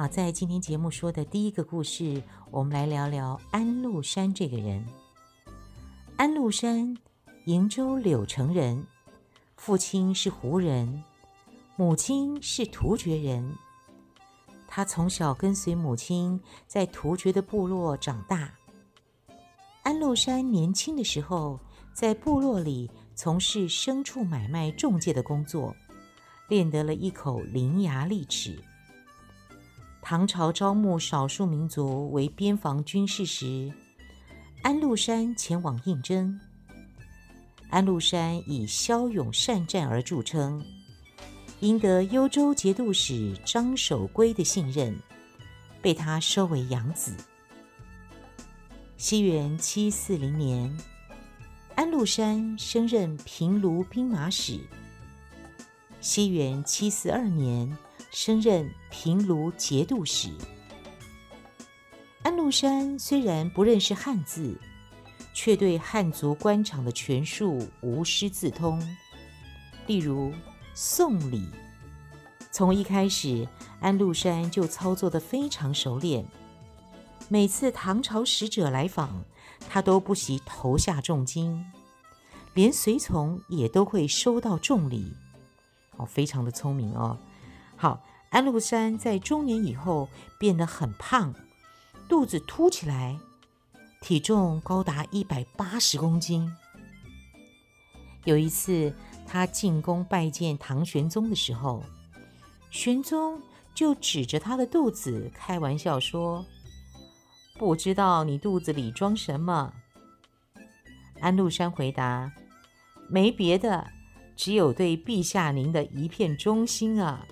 好，在今天节目说的第一个故事，我们来聊聊安禄山这个人。安禄山。瀛州柳城人，父亲是胡人，母亲是突厥人。他从小跟随母亲在突厥的部落长大。安禄山年轻的时候，在部落里从事牲畜买卖中介的工作，练得了一口伶牙俐齿。唐朝招募少数民族为边防军士时，安禄山前往应征。安禄山以骁勇善战而著称，赢得幽州节度使张守珪的信任，被他收为养子。西元七四零年，安禄山升任平卢兵马使。西元七四二年，升任平卢节度使。安禄山虽然不认识汉字。却对汉族官场的权术无师自通，例如送礼，从一开始，安禄山就操作得非常熟练。每次唐朝使者来访，他都不惜投下重金，连随从也都会收到重礼。哦，非常的聪明哦。好，安禄山在中年以后变得很胖，肚子凸起来。体重高达一百八十公斤。有一次，他进宫拜见唐玄宗的时候，玄宗就指着他的肚子开玩笑说：“不知道你肚子里装什么？”安禄山回答：“没别的，只有对陛下您的一片忠心啊。”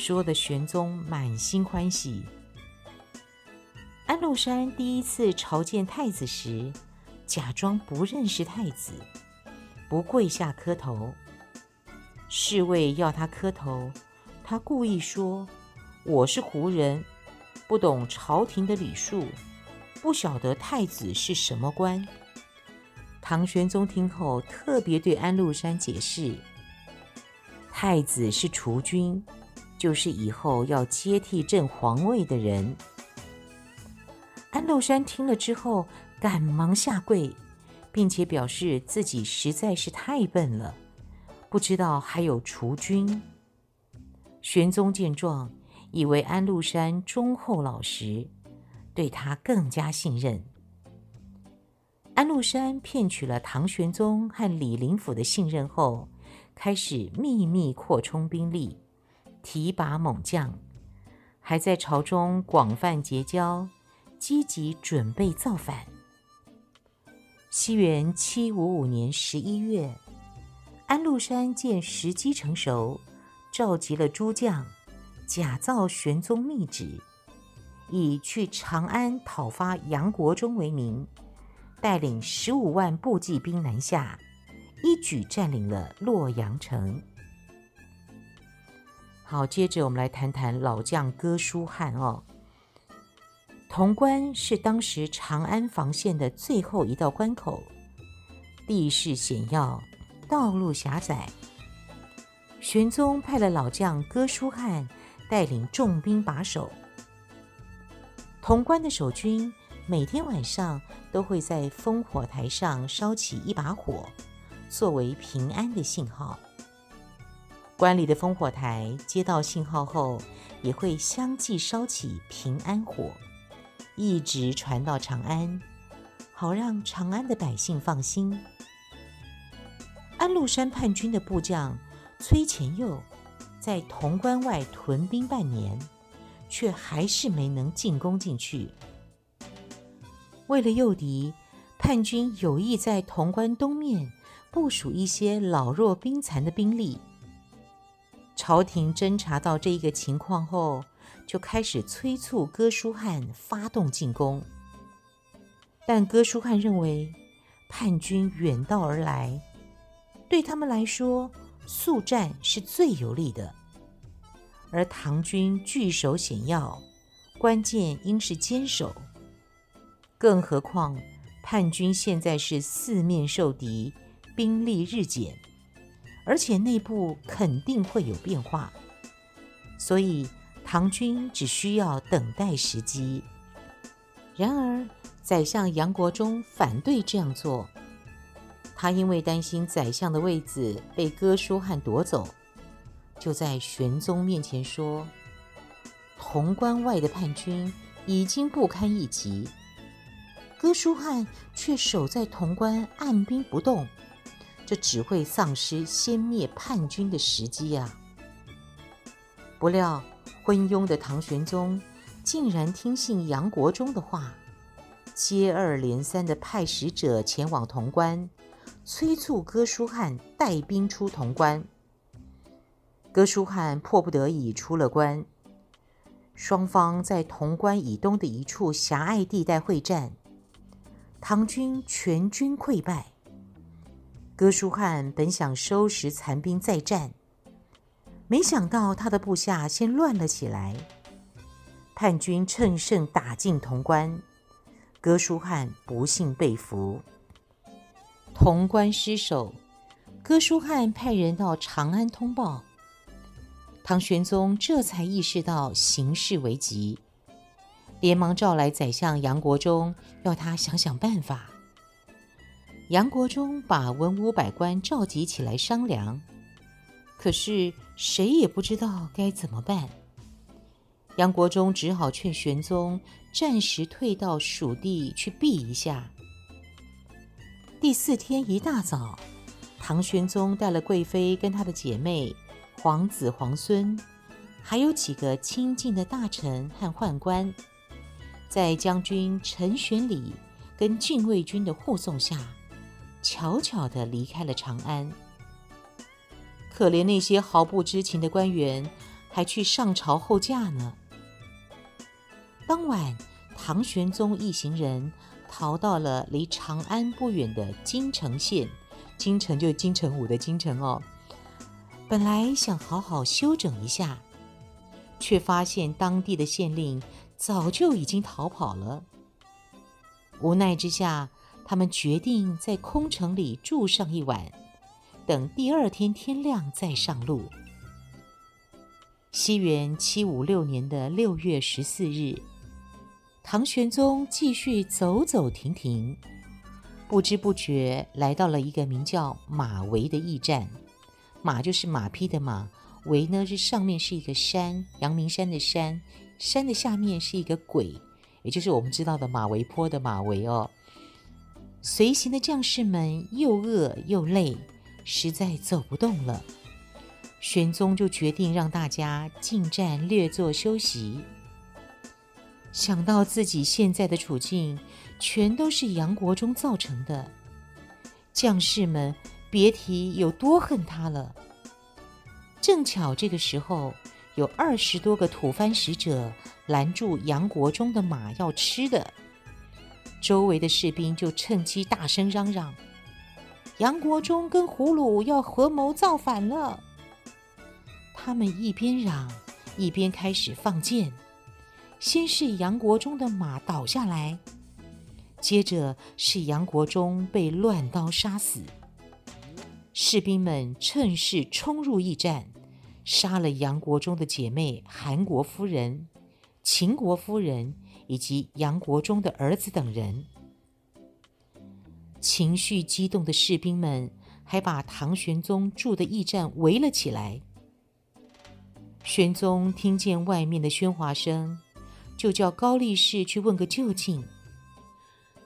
说的玄宗满心欢喜。安禄山第一次朝见太子时，假装不认识太子，不跪下磕头。侍卫要他磕头，他故意说：“我是胡人，不懂朝廷的礼数，不晓得太子是什么官。”唐玄宗听后，特别对安禄山解释：“太子是储君，就是以后要接替朕皇位的人。”安禄山听了之后，赶忙下跪，并且表示自己实在是太笨了，不知道还有除君。玄宗见状，以为安禄山忠厚老实，对他更加信任。安禄山骗取了唐玄宗和李林甫的信任后，开始秘密扩充兵力，提拔猛将，还在朝中广泛结交。积极准备造反。西元七五五年十一月，安禄山见时机成熟，召集了诸将，假造玄宗密旨，以去长安讨伐杨国忠为名，带领十五万步骑兵南下，一举占领了洛阳城。好，接着我们来谈谈老将哥舒翰哦。潼关是当时长安防线的最后一道关口，地势险要，道路狭窄。玄宗派了老将哥舒翰带领重兵把守。潼关的守军每天晚上都会在烽火台上烧起一把火，作为平安的信号。关里的烽火台接到信号后，也会相继烧起平安火。一直传到长安，好让长安的百姓放心。安禄山叛军的部将崔干佑在潼关外屯兵半年，却还是没能进攻进去。为了诱敌，叛军有意在潼关东面部署一些老弱病残的兵力。朝廷侦察到这一个情况后，就开始催促哥舒翰发动进攻。但哥舒翰认为叛军远道而来，对他们来说速战是最有利的，而唐军据守险要，关键应是坚守。更何况叛军现在是四面受敌，兵力日减，而且内部肯定会有变化，所以唐军只需要等待时机。然而，宰相杨国忠反对这样做。他因为担心宰相的位子被哥舒翰夺走，就在玄宗面前说：“潼关外的叛军已经不堪一击，哥舒翰却守在潼关按兵不动，这只会丧失先灭叛军的时机啊！”不料昏庸的唐玄宗竟然听信杨国忠的话。接二连三的派使者前往潼关，催促哥舒翰带兵出潼关。哥舒翰迫不得已出了关，双方在潼关以东的一处狭隘地带会战，唐军全军溃败。哥舒翰本想收拾残兵再战，没想到他的部下先乱了起来，叛军乘胜打进潼关。哥舒翰不幸被俘，潼关失守。哥舒翰派人到长安通报，唐玄宗这才意识到形势危急，连忙召来宰相杨国忠，要他想想办法。杨国忠把文武百官召集起来商量，可是谁也不知道该怎么办。杨国忠只好劝玄宗暂时退到蜀地去避一下。第四天一大早，唐玄宗带了贵妃跟她的姐妹、皇子皇孙，还有几个亲近的大臣和宦官，在将军陈玄礼跟禁卫军的护送下，悄悄地离开了长安。可怜那些毫不知情的官员，还去上朝候驾呢。当晚，唐玄宗一行人逃到了离长安不远的金城县，京城就金城武的京城哦。本来想好好休整一下，却发现当地的县令早就已经逃跑了。无奈之下，他们决定在空城里住上一晚，等第二天天亮再上路。西元七五六年的六月十四日。唐玄宗继续走走停停，不知不觉来到了一个名叫马嵬的驿站。马就是马匹的马，嵬呢是上面是一个山，阳明山的山，山的下面是一个鬼，也就是我们知道的马嵬坡的马嵬哦。随行的将士们又饿又累，实在走不动了。玄宗就决定让大家进站略作休息。想到自己现在的处境，全都是杨国忠造成的，将士们别提有多恨他了。正巧这个时候，有二十多个吐蕃使者拦住杨国忠的马要吃的，周围的士兵就趁机大声嚷嚷：“杨国忠跟胡虏要合谋造反了！”他们一边嚷，一边开始放箭。先是杨国忠的马倒下来，接着是杨国忠被乱刀杀死。士兵们趁势冲入驿站，杀了杨国忠的姐妹韩国夫人、秦国夫人以及杨国忠的儿子等人。情绪激动的士兵们还把唐玄宗住的驿站围了起来。玄宗听见外面的喧哗声。就叫高力士去问个究竟。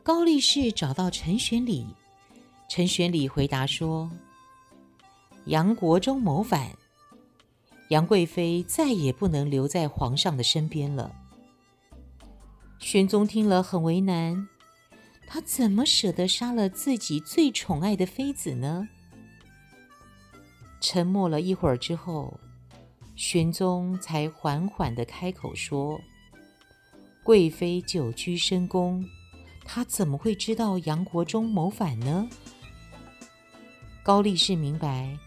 高力士找到陈玄礼，陈玄礼回答说：“杨国忠谋反，杨贵妃再也不能留在皇上的身边了。”玄宗听了很为难，他怎么舍得杀了自己最宠爱的妃子呢？沉默了一会儿之后，玄宗才缓缓地开口说：“贵妃久居深宫，她怎么会知道杨国忠谋反呢？”高力士明白，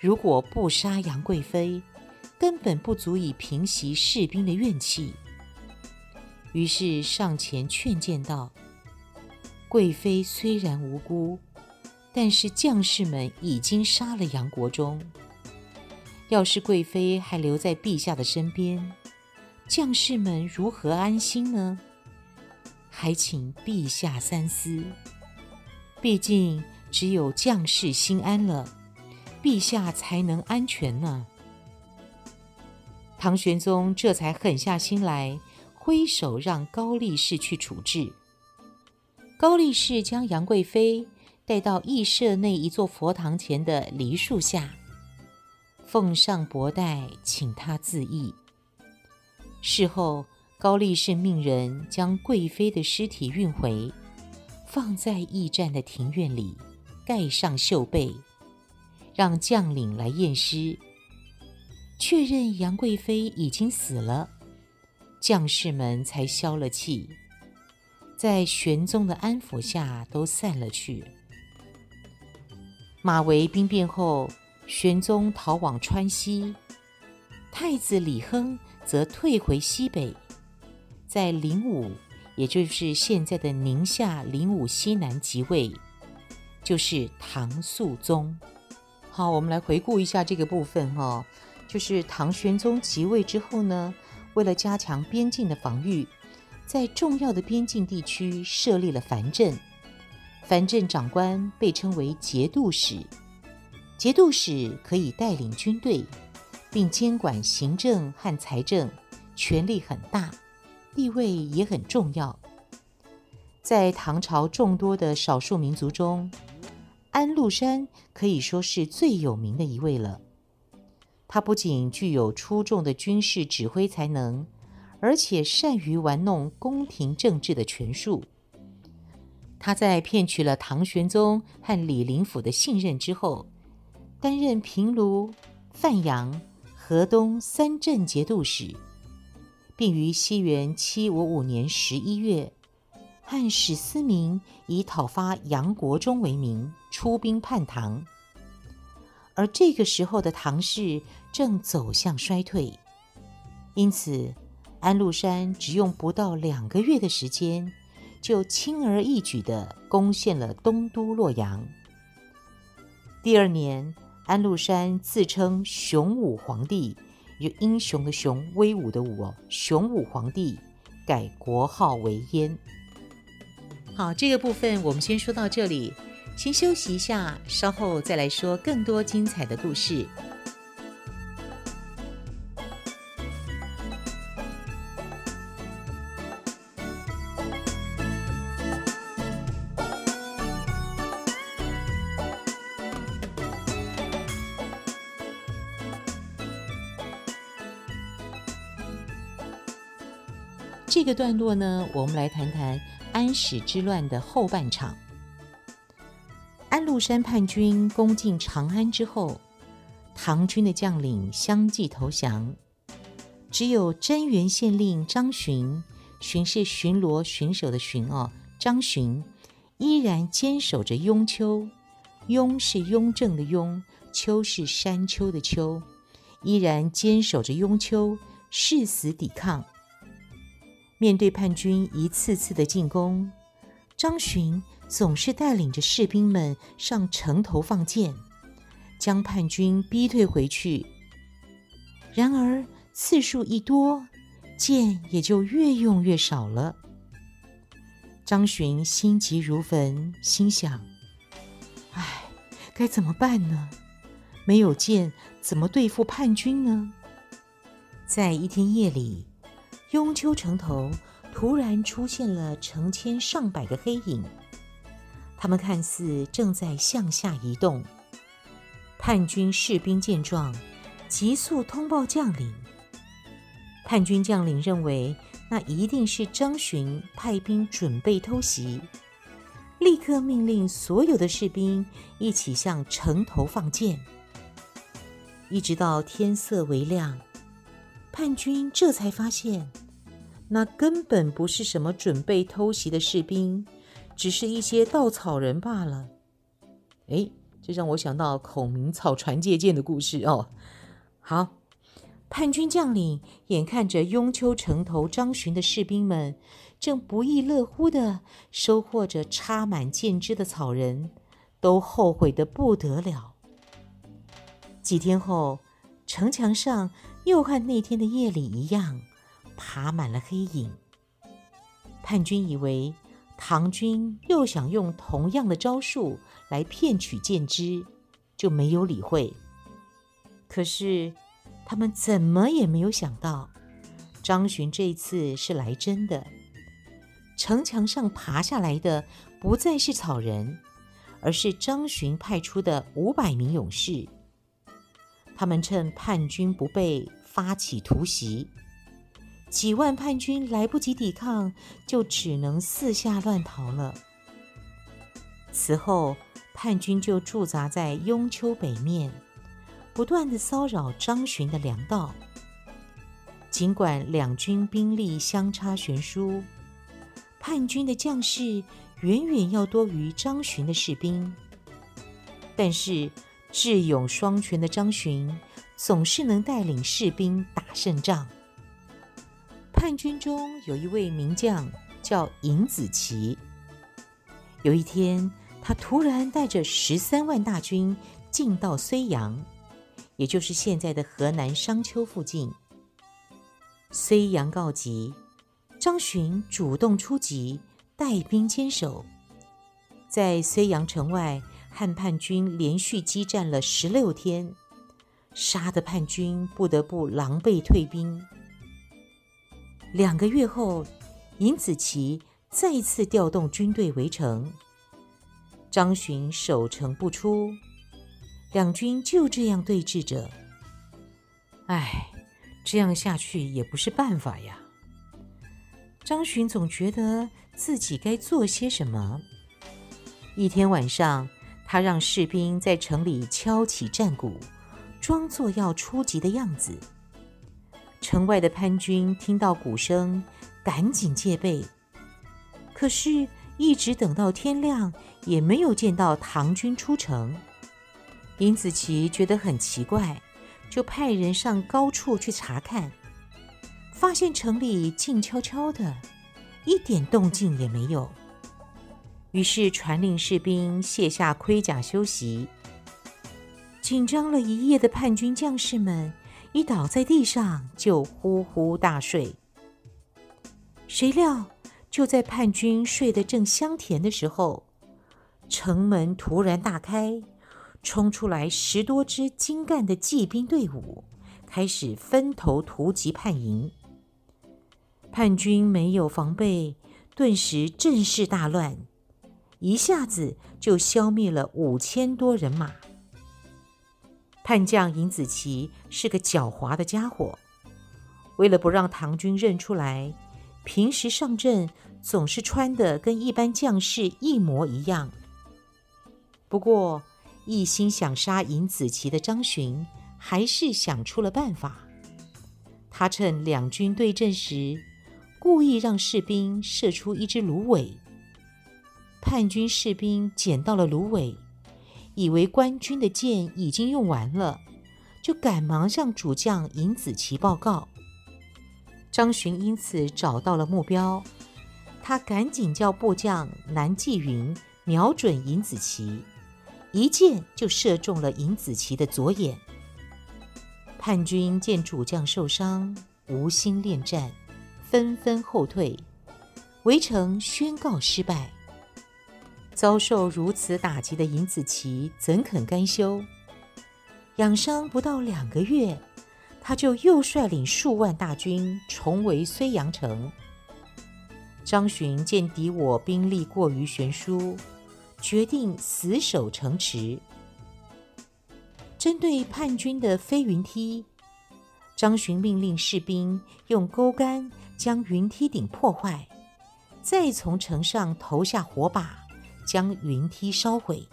如果不杀杨贵妃，根本不足以平息士兵的怨气。于是上前劝谏道：“贵妃虽然无辜，但是将士们已经杀了杨国忠。要是贵妃还留在陛下的身边，将士们如何安心呢？还请陛下三思。毕竟只有将士心安了，陛下才能安全呢。”唐玄宗这才狠下心来。挥手让高力士去处置。高力士将杨贵妃带到驿舍内一座佛堂前的梨树下，奉上帛袋，请他自缢。事后，高力士命人将贵妃的尸体运回，放在驿站的庭院里，盖上绣被，让将领来验尸，确认杨贵妃已经死了。将士们才消了气，在玄宗的安抚下都散了去。马嵬兵变后，玄宗逃往川西，太子李亨则退回西北，在灵武，也就是现在的宁夏灵武西南即位，就是唐肃宗。好，我们来回顾一下这个部分哈、哦，就是唐玄宗即位之后呢。为了加强边境的防御，在重要的边境地区设立了藩镇。藩镇长官被称为节度使，节度使可以带领军队，并监管行政和财政，权力很大，地位也很重要。在唐朝众多的少数民族中，安禄山可以说是最有名的一位了。他不仅具有出众的军事指挥才能，而且善于玩弄宫廷政治的权术。他在骗取了唐玄宗和李林甫的信任之后，担任平卢、范阳、河东三镇节度使，并于西元七五五年十一月，和史思明以讨伐杨国忠为名出兵叛唐。而这个时候的唐氏正走向衰退，因此安禄山只用不到两个月的时间，就轻而易举地攻陷了东都洛阳。第二年，安禄山自称雄武皇帝，有英雄的雄，威武的武，哦雄武皇帝，改国号为燕。好，这个部分我们先说到这里。先休息一下，稍后再来说更多精彩的故事。这个段落呢，我们来谈谈安史之乱的后半场。安禄山叛军攻进长安之后，唐军的将领相继投降，只有真元县令张巡，巡是巡逻、巡守的巡哦，张巡依然坚守着雍丘，雍是雍正的雍，丘是山丘的丘，依然坚守着雍丘，誓死抵抗。面对叛军一次次的进攻，张巡。总是带领着士兵们上城头放箭，将叛军逼退回去。然而次数一多，箭也就越用越少了。张巡心急如焚，心想：“唉，该怎么办呢？没有箭，怎么对付叛军呢？”在一天夜里，雍丘城头突然出现了成千上百个黑影。他们看似正在向下移动，叛军士兵见状，急速通报将领。叛军将领认为那一定是张巡派兵准备偷袭，立刻命令所有的士兵一起向城头放箭。一直到天色微亮，叛军这才发现，那根本不是什么准备偷袭的士兵，只是一些稻草人罢了。哎，这让我想到孔明草船借箭的故事哦。好，叛军将领眼看着雍丘城头张巡的士兵们正不亦乐乎地收获着插满箭枝的草人，都后悔得不得了。几天后，城墙上又和那天的夜里一样，爬满了黑影。叛军以为唐军又想用同样的招数。来骗取箭枝，就没有理会。可是他们怎么也没有想到，张巡这次是来真的。城墙上爬下来的不再是草人，而是张巡派出的五百名勇士。他们趁叛军不备，发起突袭。几万叛军来不及抵抗，就只能四下乱逃了。此后。叛军就驻扎在雍丘北面，不断的骚扰张巡的粮道。尽管两军兵力相差悬殊，叛军的将士远远要多于张巡的士兵，但是智勇双全的张巡总是能带领士兵打胜仗。叛军中有一位名将叫尹子奇，有一天，他突然带着十三万大军进到睢阳，也就是现在的河南商丘附近。睢阳告急，张巡主动出击，带兵坚守，在睢阳城外和叛军连续激战了十六天，杀得叛军不得不狼狈退兵。两个月后，尹子奇再次调动军队围城。张巡守城不出，两军就这样对峙着。唉，这样下去也不是办法呀。张巡总觉得自己该做些什么。一天晚上，他让士兵在城里敲起战鼓，装作要出击的样子。城外的叛军听到鼓声，赶紧戒备。可是，一直等到天亮，也没有见到唐军出城。尹子奇觉得很奇怪，就派人上高处去查看，发现城里静悄悄的，一点动静也没有。于是传令士兵卸下盔甲休息。紧张了一夜的叛军将士们一倒在地上，就呼呼大睡。谁料，就在叛军睡得正香甜的时候，城门突然大开，冲出来十多支精干的骑兵队伍，开始分头突击叛营。叛军没有防备，顿时阵势大乱，一下子就消灭了五千多人马。叛将尹子奇是个狡猾的家伙，为了不让唐军认出来，平时上阵总是穿的跟一般将士一模一样。不过，一心想杀尹子奇的张巡还是想出了办法。他趁两军对阵时，故意让士兵射出一支芦苇。叛军士兵捡到了芦苇，以为官军的箭已经用完了，就赶忙向主将尹子奇报告。张巡因此找到了目标，他赶紧叫部将南霁云瞄准尹子奇，一箭就射中了尹子奇的左眼。叛军见主将受伤，无心恋战，纷纷后退，围城宣告失败。遭受如此打击的尹子奇怎肯甘休？养伤不到两个月。他就又率领数万大军重围睢阳城。张巡见敌我兵力过于悬殊，决定死守城池。针对叛军的飞云梯，张巡命令士兵用钩杆将云梯顶破坏，再从城上投下火把，将云梯烧毁。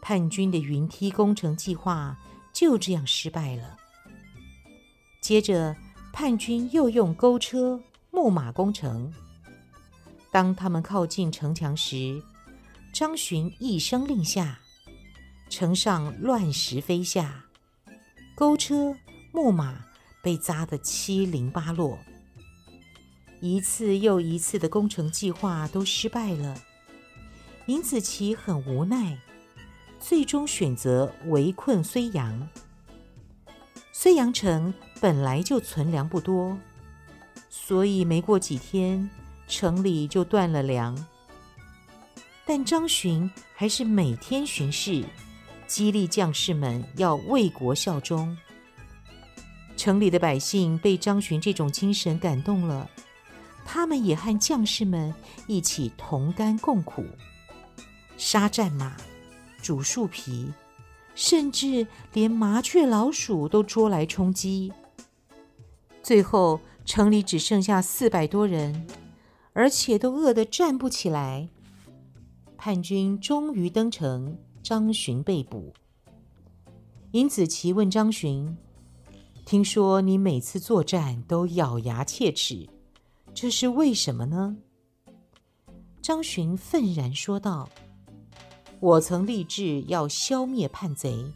叛军的云梯工程计划就这样失败了。接着，叛军又用钩车、木马攻城。当他们靠近城墙时，张巡一声令下，城上乱石飞下，钩车、木马被砸得七零八落。一次又一次的攻城计划都失败了，尹子奇很无奈，最终选择围困睢阳。睢阳城本来就存粮不多，所以没过几天，城里就断了粮。但张巡还是每天巡视，激励将士们要为国效忠。城里的百姓被张巡这种精神感动了，他们也和将士们一起同甘共苦，杀战马，煮树皮。甚至连麻雀、老鼠都捉来充饥。最后，城里只剩下四百多人，而且都饿得站不起来。叛军终于登城，张巡被捕。尹子奇问张巡：“听说你每次作战都咬牙切齿，这是为什么呢？”张巡愤然说道。我曾立志要消灭叛贼，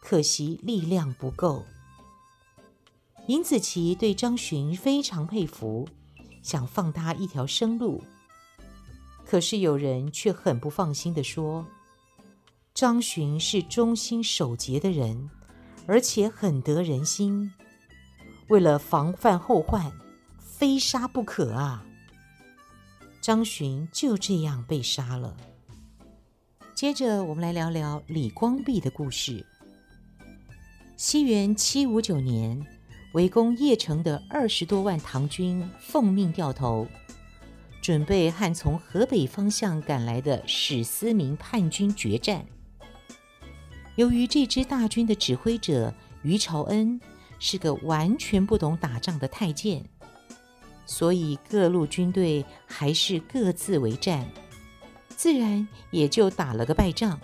可惜力量不够。尹子奇对张巡非常佩服，想放他一条生路。可是有人却很不放心地说：“张巡是忠心守节的人，而且很得人心，为了防范后患，非杀不可啊！”张巡就这样被杀了。接着，我们来聊聊李光弼的故事。西元七五九年，围攻邺城的二十多万唐军奉命掉头，准备和从河北方向赶来的史思明叛军决战。由于这支大军的指挥者于朝恩是个完全不懂打仗的太监，所以各路军队还是各自为战。自然也就打了个败仗。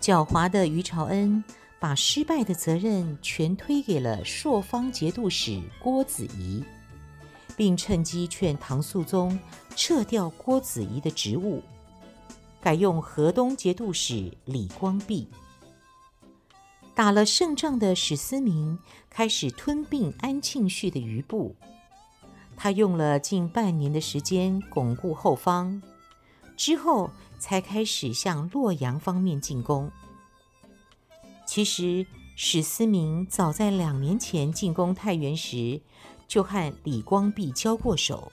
狡猾的于朝恩把失败的责任全推给了朔方节度使郭子仪，并趁机劝唐肃宗撤掉郭子仪的职务，改用河东节度使李光弼。打了胜仗的史思明开始吞并安庆绪的余部，他用了近半年的时间巩固后方。之后才开始向洛阳方面进攻。其实史思明早在两年前进攻太原时，就和李光弼交过手，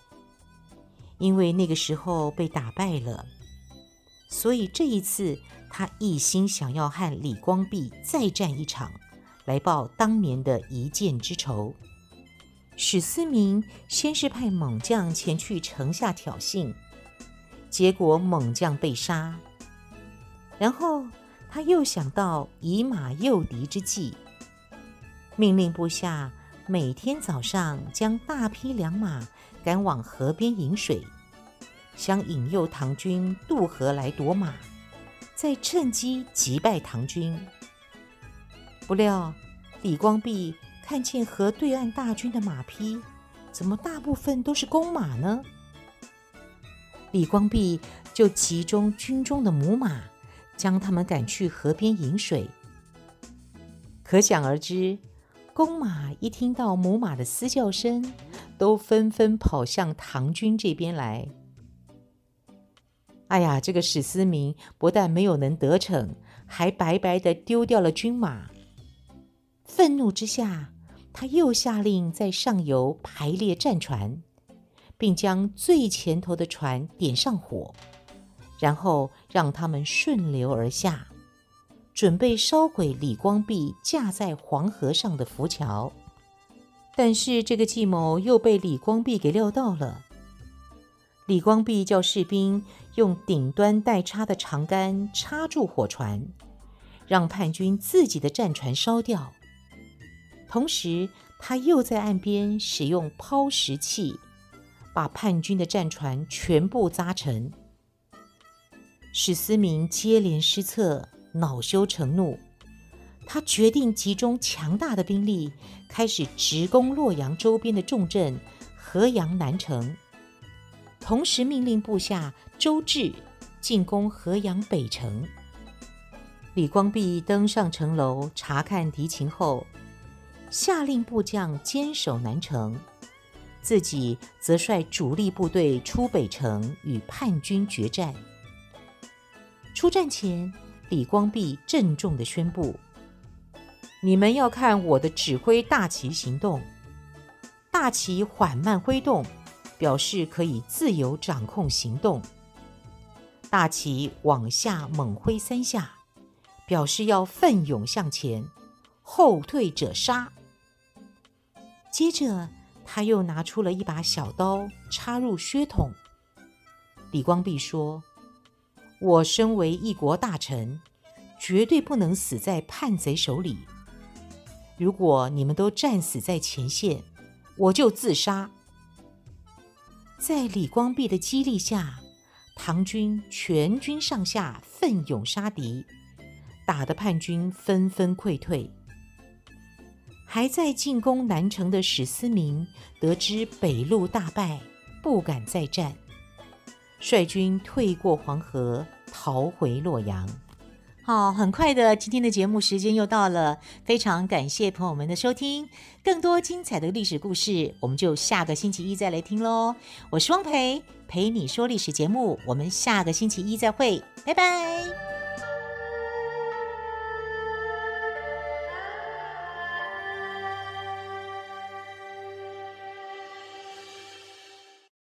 因为那个时候被打败了，所以这一次他一心想要和李光弼再战一场，来报当年的一箭之仇。史思明先是派猛将前去城下挑衅。结果猛将被杀，然后他又想到以马诱敌之计，命令部下每天早上将大批良马赶往河边饮水，想引诱唐军渡河来夺马，再趁机击败唐军。不料李光弼看见河对岸大军的马匹，怎么大部分都是公马呢？李光弼就集中军中的母马，将他们赶去河边饮水。可想而知，公马一听到母马的嘶叫声，都纷纷跑向唐军这边来。哎呀，这个史思明不但没有能得逞，还白白的丢掉了军马。愤怒之下，他又下令在上游排列战船。并将最前头的船点上火，然后让他们顺流而下，准备烧毁李光弼架在黄河上的浮桥。但是这个计谋又被李光弼给料到了。李光弼叫士兵用顶端带插的长杆插住火船，让叛军自己的战船烧掉。同时，他又在岸边使用抛石器。把叛军的战船全部砸沉。史思明接连失策，恼羞成怒，他决定集中强大的兵力，开始直攻洛阳周边的重镇河阳南城，同时命令部下周至进攻河阳北城。李光弼登上城楼查看敌情后，下令部将坚守南城，自己则率主力部队出北城与叛军决战。出战前，李光弼郑重地宣布：“你们要看我的指挥大旗行动，大旗缓慢挥动，表示可以自由掌控行动；大旗往下猛挥三下。”表示要奋勇向前，后退者杀。接着，他又拿出了一把小刀，插入靴筒。李光弼说：“我身为一国大臣，绝对不能死在叛贼手里。如果你们都战死在前线，我就自杀。”在李光弼的激励下，唐军全军上下奋勇杀敌。打得叛军纷纷溃退，还在进攻南城的史思明得知北路大败，不敢再战，率军退过黄河，逃回洛阳。好，很快的，今天的节目时间又到了，非常感谢朋友们的收听，更多精彩的历史故事，我们就下个星期一再来听喽。我是汪培，陪你说历史节目，我们下个星期一再会，拜拜。